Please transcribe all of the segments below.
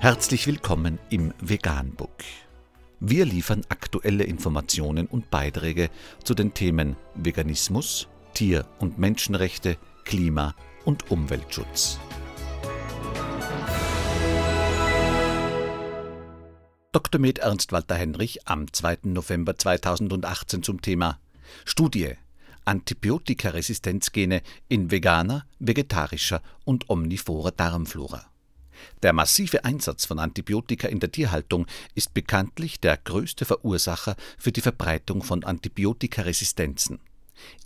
Herzlich willkommen im Veganbook. Wir liefern aktuelle Informationen und Beiträge zu den Themen Veganismus, Tier- und Menschenrechte, Klima- und Umweltschutz. Dr. Med Ernst Walter Henrich am 2. November 2018 zum Thema Studie Antibiotikaresistenzgene in veganer, vegetarischer und omnivorer Darmflora. Der massive Einsatz von Antibiotika in der Tierhaltung ist bekanntlich der größte Verursacher für die Verbreitung von Antibiotikaresistenzen.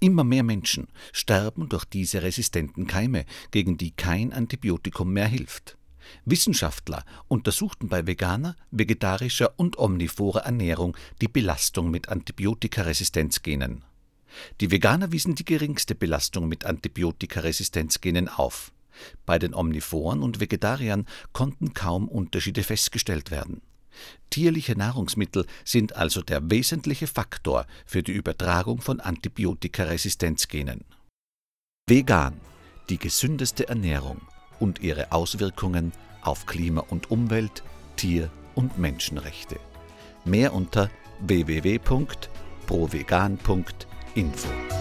Immer mehr Menschen sterben durch diese resistenten Keime, gegen die kein Antibiotikum mehr hilft. Wissenschaftler untersuchten bei veganer, vegetarischer und omnivorer Ernährung die Belastung mit Antibiotikaresistenzgenen. Die Veganer wiesen die geringste Belastung mit Antibiotikaresistenzgenen auf. Bei den Omnivoren und Vegetariern konnten kaum Unterschiede festgestellt werden. Tierliche Nahrungsmittel sind also der wesentliche Faktor für die Übertragung von Antibiotikaresistenzgenen. Vegan, die gesündeste Ernährung und ihre Auswirkungen auf Klima und Umwelt, Tier- und Menschenrechte. Mehr unter www.provegan.info.